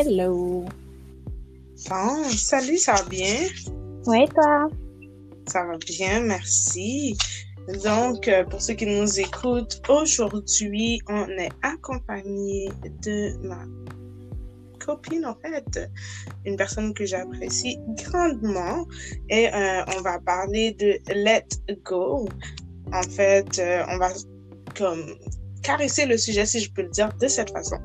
Hello. Bon, salut, ça va bien? Oui, toi? Ça va bien, merci. Donc, euh, pour ceux qui nous écoutent, aujourd'hui, on est accompagné de ma copine, en fait, une personne que j'apprécie grandement. Et euh, on va parler de Let Go. En fait, euh, on va comme caresser le sujet, si je peux le dire de cette façon.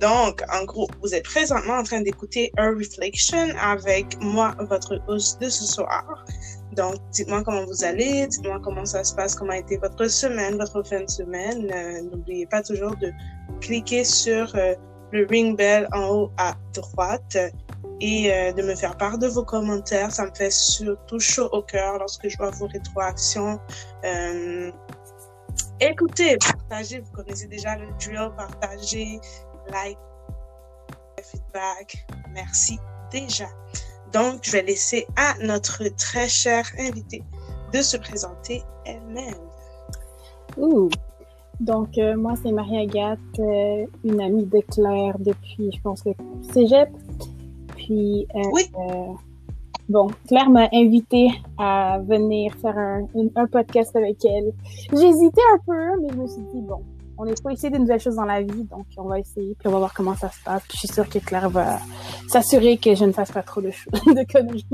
Donc, en gros, vous êtes présentement en train d'écouter A Reflection avec moi, votre host de ce soir. Donc, dites-moi comment vous allez, dites-moi comment ça se passe, comment a été votre semaine, votre fin de semaine. Euh, n'oubliez pas toujours de cliquer sur euh, le ring bell en haut à droite et euh, de me faire part de vos commentaires. Ça me fait surtout chaud au cœur lorsque je vois vos rétroactions. écoutez, partagez, vous connaissez déjà le drill, partagez, like, feedback. Merci déjà. Donc, je vais laisser à notre très chère invitée de se présenter elle-même. Ouh. Donc, euh, moi, c'est Marie-Agathe, euh, une amie de Claire depuis, je pense, le cégep. Puis, euh, oui. bon, Claire m'a invitée à venir faire un, un podcast avec elle. J'hésitais un peu, mais je me suis dit, bon, on est pas essayer de nouvelles choses dans la vie, donc on va essayer, puis on va voir comment ça se passe. Je suis sûre que Claire va s'assurer que je ne fasse pas trop de choses, de conneries.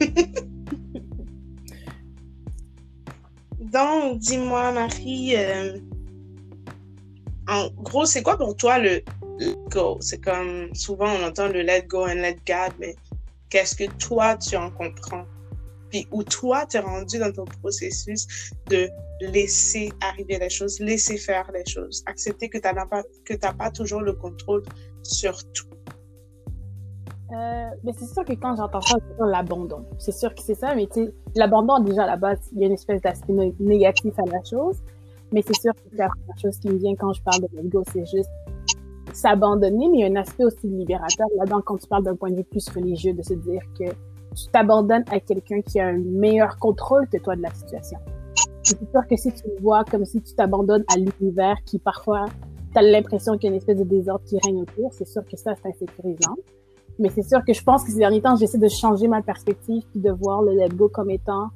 donc, dis-moi, Marie, euh, en gros, c'est quoi pour toi le let go? C'est comme souvent on entend le let go and let God, mais qu'est-ce que toi tu en comprends? puis où toi, tu es rendu dans ton processus de laisser arriver les choses, laisser faire les choses, accepter que tu n'as pas, que pas toujours le contrôle sur tout. Euh, mais c'est sûr que quand j'entends ça, c'est l'abandon. C'est sûr que c'est ça, mais tu l'abandon, déjà, à la base, il y a une espèce d'aspect négatif à la chose. Mais c'est sûr que la première chose qui me vient quand je parle de let c'est juste s'abandonner, mais il y a un aspect aussi libérateur là-dedans quand tu parles d'un point de vue plus religieux, de se dire que tu t'abandonnes à quelqu'un qui a un meilleur contrôle que toi de la situation. C'est sûr que si tu le vois comme si tu t'abandonnes à l'univers qui parfois, tu as l'impression qu'il y a une espèce de désordre qui règne autour, c'est sûr que ça, c'est insécurisant. Mais c'est sûr que je pense que ces derniers temps, j'essaie de changer ma perspective puis de voir le let go comme étant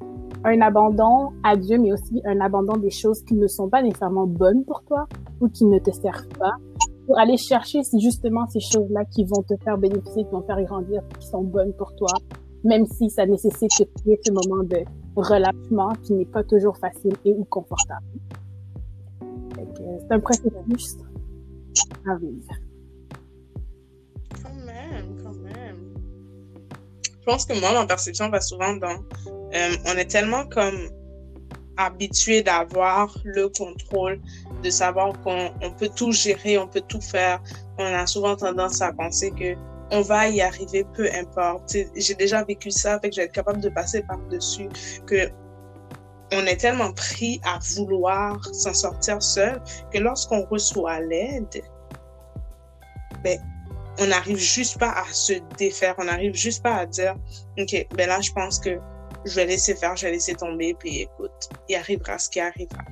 un abandon à Dieu, mais aussi un abandon des choses qui ne sont pas nécessairement bonnes pour toi ou qui ne te servent pas pour aller chercher justement ces choses-là qui vont te faire bénéficier, qui vont te faire grandir, qui sont bonnes pour toi, même si ça nécessite que tu aies ce moment de relâchement qui n'est pas toujours facile et ou confortable. C'est un processus à vivre. Quand même, quand même. Je pense que moi, ma perception va souvent dans... Euh, on est tellement comme habitué d'avoir le contrôle, de savoir qu'on peut tout gérer, on peut tout faire. On a souvent tendance à penser que on va y arriver, peu importe. J'ai déjà vécu ça, fait que je vais être capable de passer par-dessus, que on est tellement pris à vouloir s'en sortir seul que lorsqu'on reçoit l'aide, ben, on n'arrive juste pas à se défaire, on n'arrive juste pas à dire, OK, ben là, je pense que je vais laisser faire, je vais laisser tomber, puis écoute, il arrivera ce qui arrivera.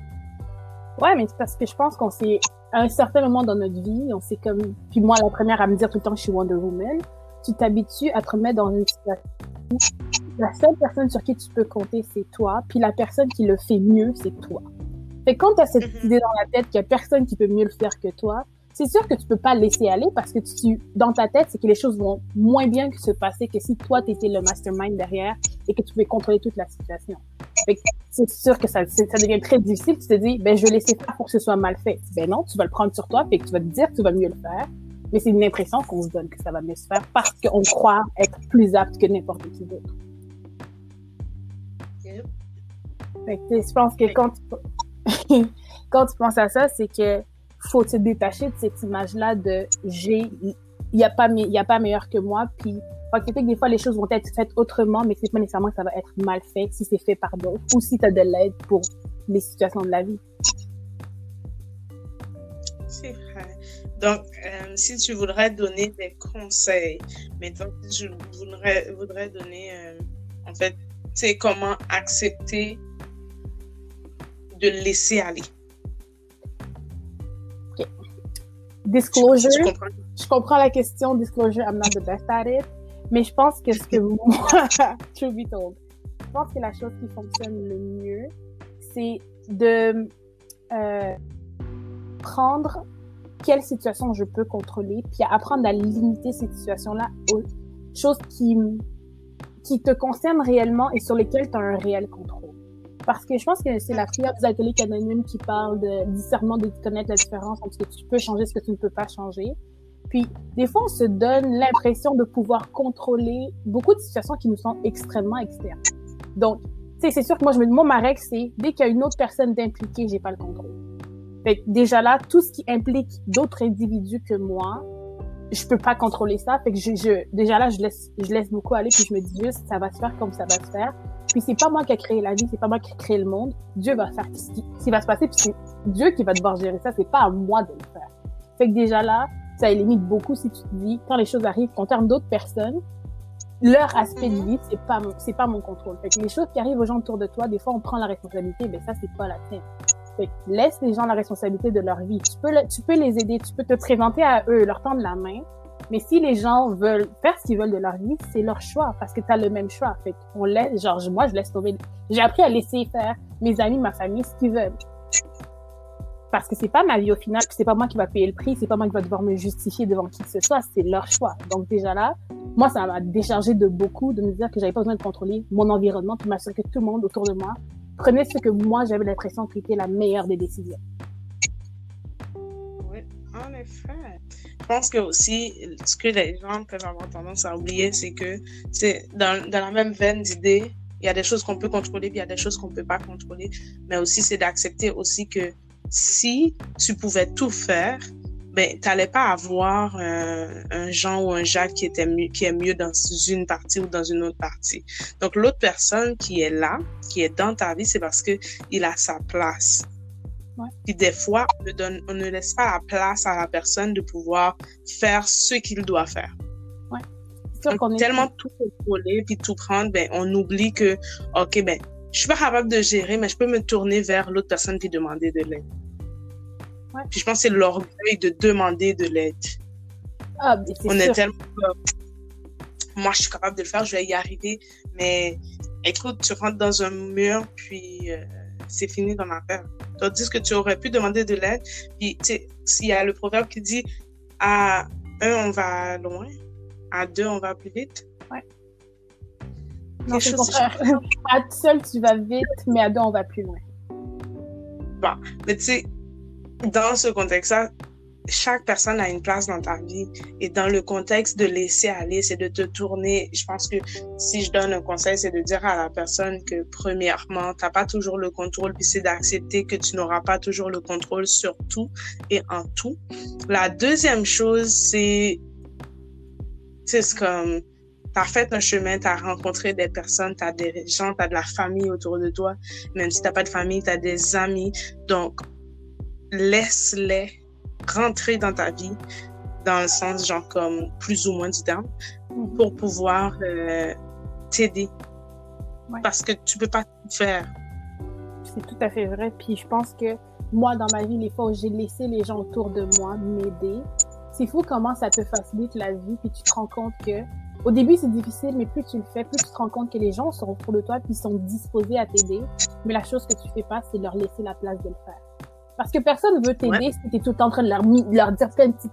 Ouais, mais c'est parce que je pense qu'on s'est à un certain moment dans notre vie, on s'est comme, puis moi, la première à me dire tout le temps que je suis Wonder Woman, tu t'habitues à te remettre dans une situation où la seule personne sur qui tu peux compter, c'est toi, puis la personne qui le fait mieux, c'est toi. Fait quand tu as cette mm-hmm. idée dans la tête qu'il y a personne qui peut mieux le faire que toi, c'est sûr que tu peux pas laisser aller parce que tu, dans ta tête, c'est que les choses vont moins bien que se passer que si toi, tu étais le mastermind derrière et que tu pouvais contrôler toute la situation. c'est sûr que ça, ça devient très difficile. Tu te dis, ben, je vais laisser faire pour que ce soit mal fait. Ben non, tu vas le prendre sur toi et que tu vas te dire que tu vas mieux le faire. Mais c'est une impression qu'on se donne que ça va mieux se faire parce qu'on croit être plus apte que n'importe qui d'autre. Fait que, je pense que quand tu, quand tu penses à ça, c'est que faut se détacher de cette image-là de j'ai, il n'y a pas, il a pas meilleur que moi, puis que des fois les choses vont être faites autrement, mais c'est pas nécessairement que ça va être mal fait si c'est fait par d'autres ou si tu as de l'aide pour les situations de la vie. C'est vrai. Donc, euh, si tu voudrais donner des conseils, maintenant, je voudrais, voudrais donner, euh, en fait, c'est comment accepter de laisser aller. Disclosure. je comprends la question disclosure, I'm not the best at it, mais je pense que ce que moi, truth be told, je pense que la chose qui fonctionne le mieux, c'est de euh, prendre quelle situation je peux contrôler, puis apprendre à limiter ces situations-là aux choses qui, qui te concernent réellement et sur lesquelles tu as un réel contrôle. Parce que je pense que c'est la prière des alcooliques anonymes qui parle de discernement, de connaître la différence entre ce que tu peux changer et ce que tu ne peux pas changer. Puis, des fois, on se donne l'impression de pouvoir contrôler beaucoup de situations qui nous sont extrêmement externes. Donc, tu sais, c'est sûr que moi, je me moi, ma règle, c'est dès qu'il y a une autre personne d'impliquer, j'ai pas le contrôle. Fait que déjà là, tout ce qui implique d'autres individus que moi, je peux pas contrôler ça. Fait que je, je, déjà là, je laisse, je laisse beaucoup aller puis je me dis juste, ça va se faire comme ça va se faire. Puis c'est pas moi qui ai créé la vie, c'est pas moi qui ai créé le monde. Dieu va faire ce qui, ce qui va se passer puis c'est Dieu qui va devoir gérer ça. C'est pas à moi de le faire. Fait que déjà là, ça limite beaucoup si tu te dis, quand les choses arrivent, quand termes d'autres personnes, leur aspect de vie, c'est pas, c'est pas mon contrôle. Fait que les choses qui arrivent aux gens autour de toi, des fois, on prend la responsabilité, mais ça, c'est pas la tienne. Fait laisse les gens la responsabilité de leur vie. Tu peux, les aider, tu peux te présenter à eux, leur tendre la main. Mais si les gens veulent faire ce qu'ils veulent de leur vie, c'est leur choix parce que tu as le même choix. Fait on laisse, genre, moi, je laisse tomber. J'ai appris à laisser faire mes amis, ma famille, ce qu'ils veulent. Parce que c'est pas ma vie au final, c'est pas moi qui va payer le prix, c'est pas moi qui va devoir me justifier devant qui que ce soit, c'est leur choix. Donc déjà là, moi, ça m'a déchargé de beaucoup de me dire que j'avais pas besoin de contrôler mon environnement pour m'assurer que tout le monde autour de moi prenait ce que moi j'avais l'impression que était la meilleure des décisions. Oui, en effet. Je pense que aussi, ce que les gens peuvent avoir tendance à oublier, c'est que c'est dans, dans la même veine d'idées, il y a des choses qu'on peut contrôler, puis il y a des choses qu'on peut pas contrôler, mais aussi c'est d'accepter aussi que si tu pouvais tout faire, ben, t'allais pas avoir euh, un Jean ou un Jacques qui était mieux, qui est mieux dans une partie ou dans une autre partie. Donc, l'autre personne qui est là, qui est dans ta vie, c'est parce que il a sa place. Ouais. Puis des fois, on ne, donne, on ne laisse pas la place à la personne de pouvoir faire ce qu'il doit faire. Ouais. On qu'on est tellement tout contrôler puis tout prendre, ben, on oublie que, OK, ben, je suis pas capable de gérer, mais je peux me tourner vers l'autre personne puis demander de l'aide. Ouais. Puis je pense que c'est l'orgueil de demander de l'aide. Ah, mais On sûr. est tellement moi, je suis capable de le faire, je vais y arriver. Mais écoute, tu rentres dans un mur, puis euh, c'est fini ton affaire. Tandis que tu aurais pu demander de l'aide. Puis, tu sais, s'il y a le proverbe qui dit à un, on va loin, à deux, on va plus vite. Ouais. Non, c'est le contraire. À seul, tu vas vite, mais à deux, on va plus loin. Bon, mais tu sais, dans ce contexte-là, chaque personne a une place dans ta vie. Et dans le contexte de laisser aller, c'est de te tourner. Je pense que si je donne un conseil, c'est de dire à la personne que, premièrement, t'as pas toujours le contrôle, puis c'est d'accepter que tu n'auras pas toujours le contrôle sur tout et en tout. La deuxième chose, c'est, c'est comme, t'as fait un chemin, t'as rencontré des personnes, t'as des gens, t'as de la famille autour de toi. Même si t'as pas de famille, t'as des amis. Donc, laisse-les rentrer dans ta vie, dans le sens, genre, comme plus ou moins du terme, Mhm. pour pouvoir euh, t'aider. Ouais. Parce que tu peux pas tout faire. C'est tout à fait vrai. Puis je pense que moi, dans ma vie, les fois où j'ai laissé les gens autour de moi m'aider, c'est fou comment ça te facilite la vie. Puis tu te rends compte que, au début, c'est difficile, mais plus tu le fais, plus tu te rends compte que les gens sont autour de toi puis sont disposés à t'aider. Mais la chose que tu fais pas, c'est leur laisser la place de le faire. Parce que personne veut t'aider Ouais. si t'es tout le temps en train de leur, leur dire plein de petites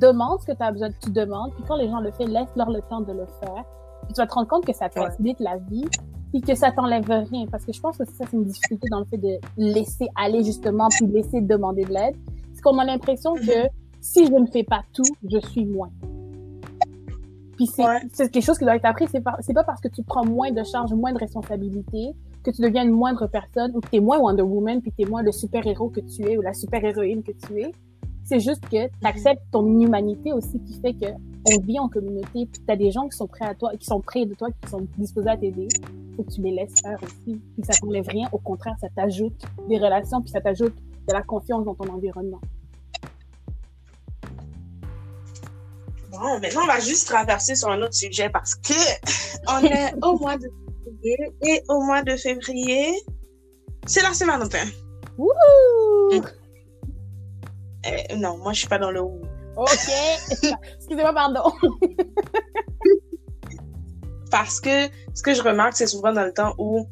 demande ce que tu as besoin, tu demandes, puis quand les gens le font, laisse-leur le temps de le faire. Puis tu vas te rendre compte que ça te Ouais. facilite la vie, puis que ça t'enlève rien. Parce que je pense que ça, c'est une difficulté dans le fait de laisser aller justement, puis laisser demander de l'aide. C'est qu'on a l'impression que si je ne fais pas tout, je suis moins. Puis c'est Ouais. quelque chose qui doit être appris. C'est pas, c'est pas parce que tu prends moins de charges, moins de responsabilités, que tu deviens une moindre personne, ou que tu es moins Wonder Woman, puis tu es moins le super-héros que tu es, ou la super-héroïne que tu es. C'est juste que tu acceptes ton humanité aussi, qui fait que on vit en communauté, puis tu as des gens qui sont prêts à toi, qui sont près de toi, qui sont disposés à t'aider. Faut que tu les laisses faire aussi. Puis ça t'enlève rien. Au contraire, ça t'ajoute des relations, puis ça t'ajoute de la confiance dans ton environnement. Bon, maintenant, on va juste traverser sur un autre sujet parce que on est au mois de et au mois de février, c'est la Saint-Valentin. Wouhou! Euh, non, moi, je suis pas dans le. OK. Excusez-moi, pardon. Parce que ce que je remarque, c'est souvent dans le temps où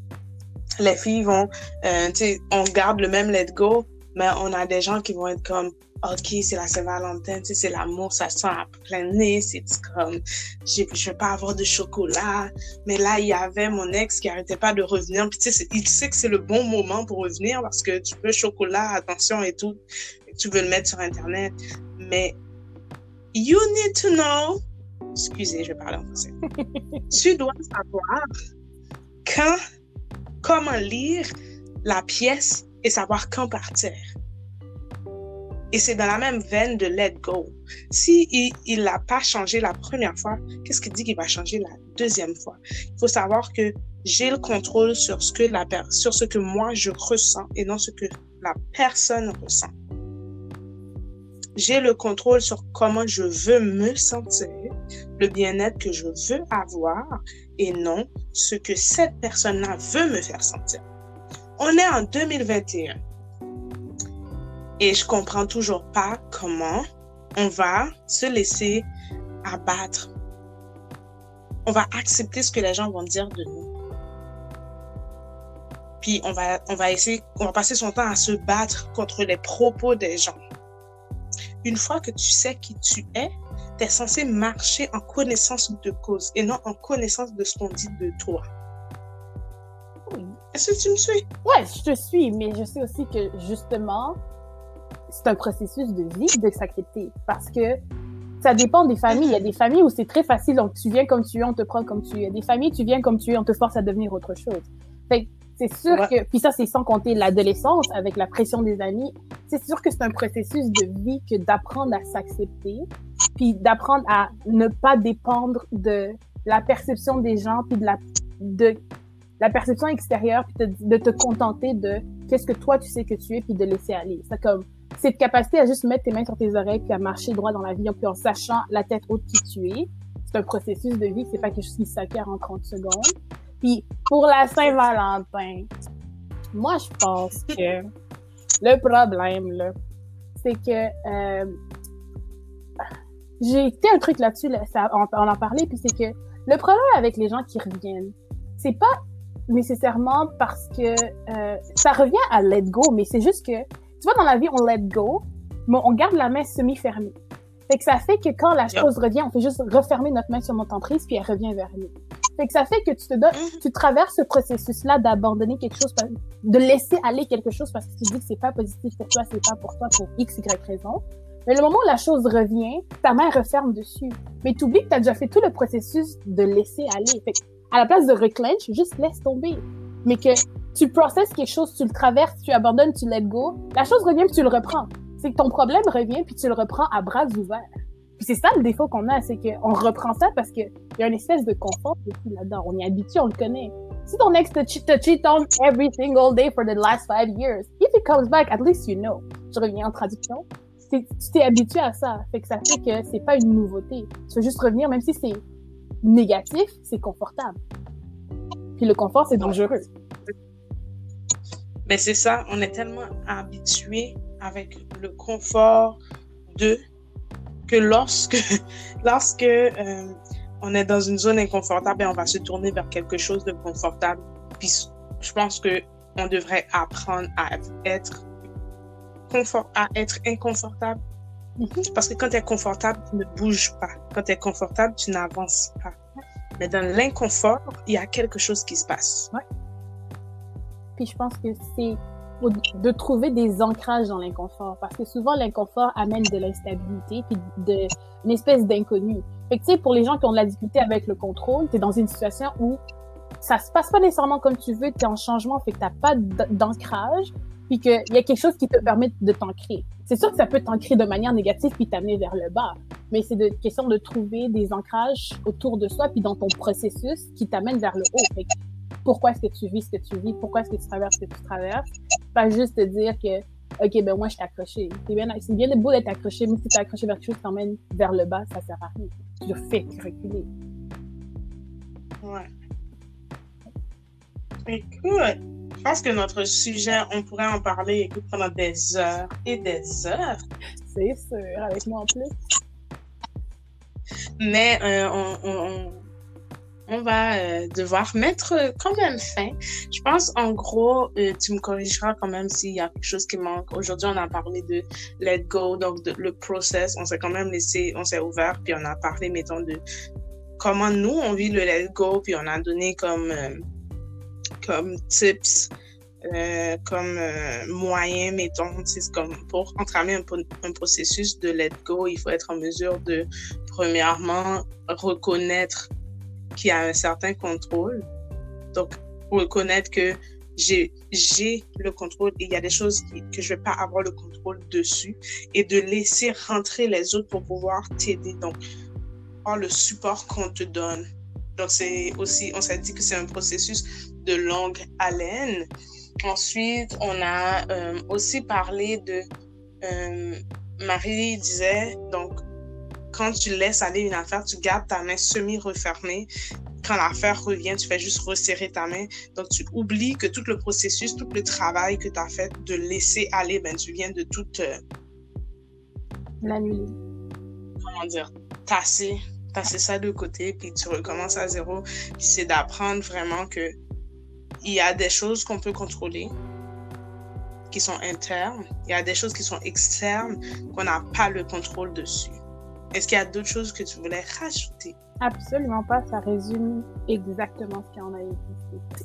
les filles vont, euh, tu sais, on garde le même let go, mais on a des gens qui vont être comme, OK, c'est la Saint-Valentin, tu sais, c'est l'amour, ça sent à plein nez, c'est comme, je, je vais pas avoir de chocolat. Mais là, il y avait mon ex qui arrêtait pas de revenir. Puis tu sais, il sait que c'est le bon moment pour revenir parce que tu veux chocolat, attention et tout. tu veux le mettre sur Internet. Mais you need to know, excusez, je vais parler en français. tu dois savoir quand, comment lire la pièce et savoir quand partir. Et c'est dans la même veine de let go. Si il n'a pas changé la première fois, qu'est-ce qu'il dit qu'il va changer la deuxième fois? Il faut savoir que j'ai le contrôle sur ce que la sur ce que moi je ressens et non ce que la personne ressent. J'ai le contrôle sur comment je veux me sentir, le bien-être que je veux avoir et non ce que cette personne-là veut me faire sentir. On est en 2021. Et je comprends toujours pas comment on va se laisser abattre. On va accepter ce que les gens vont dire de nous. Puis on va, on va essayer, on va passer son temps à se battre contre les propos des gens. Une fois que tu sais qui tu es, tu es censé marcher en connaissance de cause et non en connaissance de ce qu'on dit de toi. Est-ce que tu me suis? Ouais, je te suis, mais je sais aussi que justement, c'est un processus de vie de s'accepter parce que ça dépend des familles. Il y a des familles où c'est très facile, donc tu viens comme tu es, on te prend comme tu es. Il y a des familles, tu viens comme tu es, on te force à devenir autre chose. Fait c'est sûr que, puis ça, c'est sans compter l'adolescence avec la pression des amis. C'est sûr que c'est un processus de vie que d'apprendre à s'accepter, puis d'apprendre à ne pas dépendre de la perception des gens, puis de la, de la perception extérieure, puis de, te contenter de qu'est-ce que toi tu sais que tu es, puis de laisser aller. C'est comme, cette capacité à juste mettre tes mains sur tes oreilles puis à marcher droit dans la vie, puis en sachant la tête haute qui tu es. C'est un processus de vie, c'est pas quelque chose qui s'acquiert en 30 secondes. Puis pour la Saint-Valentin, moi je pense que le problème là, c'est que euh, j'ai été un truc là-dessus, là, on, on, en parlait, puis c'est que le problème avec les gens qui reviennent, c'est pas nécessairement parce que euh, ça revient à let go, mais c'est juste que tu vois, dans la vie, on let go, mais on garde la main semi-fermée. Fait que ça fait que quand la chose revient, on fait juste refermer notre main sur notre emprise, puis elle revient vers nous. Fait que ça fait que tu te donnes, mm-hmm. tu traverses ce processus-là d'abandonner quelque chose, de laisser aller quelque chose parce que tu dis que c'est pas positif pour toi, c'est pas pour toi pour X, Y raison. Mais le moment où la chose revient, ta main referme dessus. Mais tu oublies que tu as déjà fait tout le processus de laisser aller. Fait que, à la place de reclench, juste laisse tomber. Mais que tu processes quelque chose, tu le traverses, tu abandonnes, tu let go, la chose revient tu le reprends. C'est que ton problème revient puis tu le reprends à bras ouverts. Puis c'est ça le défaut qu'on a, c'est qu'on reprend ça parce qu'il y a une espèce de confort là-dedans. On est habitué, on le connaît. Si ton ex te, te cheat on every single day for the last five years, if it comes back, at least you know. Je reviens en traduction. Tu t'es habitué à ça. Fait que ça fait que c'est pas une nouveauté. Tu veux juste revenir, même si c'est négatif, c'est confortable. Puis le confort, c'est dangereux. Mais c'est ça, on est tellement habitué avec le confort de que lorsque, lorsque euh, on est dans une zone inconfortable, ben, on va se tourner vers quelque chose de confortable. Puis je pense que on devrait apprendre à être confort, à être inconfortable. Mm-hmm. Parce que quand tu es confortable, tu ne bouges pas. Quand tu es confortable, tu n'avances pas. Mais dans l'inconfort, il y a quelque chose qui se passe. Ouais. Puis je pense que c'est de trouver des ancrages dans l'inconfort parce que souvent l'inconfort amène de l'instabilité puis de une espèce d'inconnu. Fait que tu sais pour les gens qui ont de la difficulté avec le contrôle, tu es dans une situation où ça se passe pas nécessairement comme tu veux, tu es en changement, fait que t'as pas d'ancrage, puis qu'il y a quelque chose qui te permet de t'ancrer. C'est sûr que ça peut t'ancrer de manière négative puis t'amener vers le bas, mais c'est de question de trouver des ancrages autour de soi puis dans ton processus qui t'amène vers le haut. Fait que pourquoi est-ce que tu vis ce que tu vis, pourquoi est-ce que tu traverses ce que tu traverses? Pas juste te dire que, OK, ben moi, je suis accroché. C'est bien, c'est bien beau d'être accroché, mais si tu es accroché vers quelque chose qui t'emmène vers le bas, ça sert à rien. Tu le fais reculer. Ouais. Écoute, je pense que notre sujet, on pourrait en parler écoute, pendant des heures et des heures. C'est sûr, avec moi en plus. Mais euh, on, on, on, va euh, devoir mettre quand même fin. Je pense, en gros, euh, tu me corrigeras quand même s'il y a quelque chose qui manque. Aujourd'hui, on a parlé de let go, donc de, le process. On s'est quand même laissé, on s'est ouvert, puis on a parlé, mettons, de comment nous, on vit le let go, puis on a donné comme, comme tips euh, comme euh, moyen, mettons, c'est comme pour entamer un, processus de let go, il faut être en mesure de, premièrement, reconnaître qu'il y a un certain contrôle. Donc, reconnaître que j'ai le contrôle et il y a des choses que je vais pas avoir le contrôle dessus et de laisser rentrer les autres pour pouvoir t'aider. Donc, le support qu'on te donne. Donc, c'est aussi, on s'est dit que c'est un processus de longue haleine. Ensuite, on a euh, aussi parlé de... Euh, Marie disait, donc, quand tu laisses aller une affaire, tu gardes ta main semi-refermée. Quand l'affaire revient, tu fais juste resserrer ta main. Donc, tu oublies que tout le processus, tout le travail que tu as fait de laisser aller, ben, tu viens de tout... Euh, nuit. Comment dire? Tasser. Tasser ça de côté, puis tu recommences à zéro. Puis c'est d'apprendre vraiment que il y a des choses qu'on peut contrôler, qui sont internes. Il y a des choses qui sont externes, qu'on n'a pas le contrôle dessus. Est-ce qu'il y a d'autres choses que tu voulais rajouter? Absolument pas. Ça résume exactement ce qu'on a dit.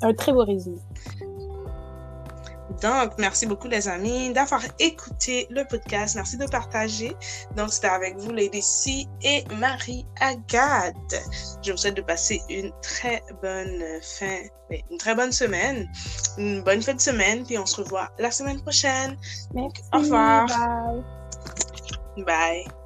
Un très beau résumé. Donc, merci beaucoup les amis d'avoir écouté le podcast. Merci de partager. Donc, c'était avec vous Lady C et Marie Agathe. Je vous souhaite de passer une très bonne fin, une très bonne semaine, une bonne fin de semaine, puis on se revoit la semaine prochaine. Merci. Au revoir. Bye. Bye.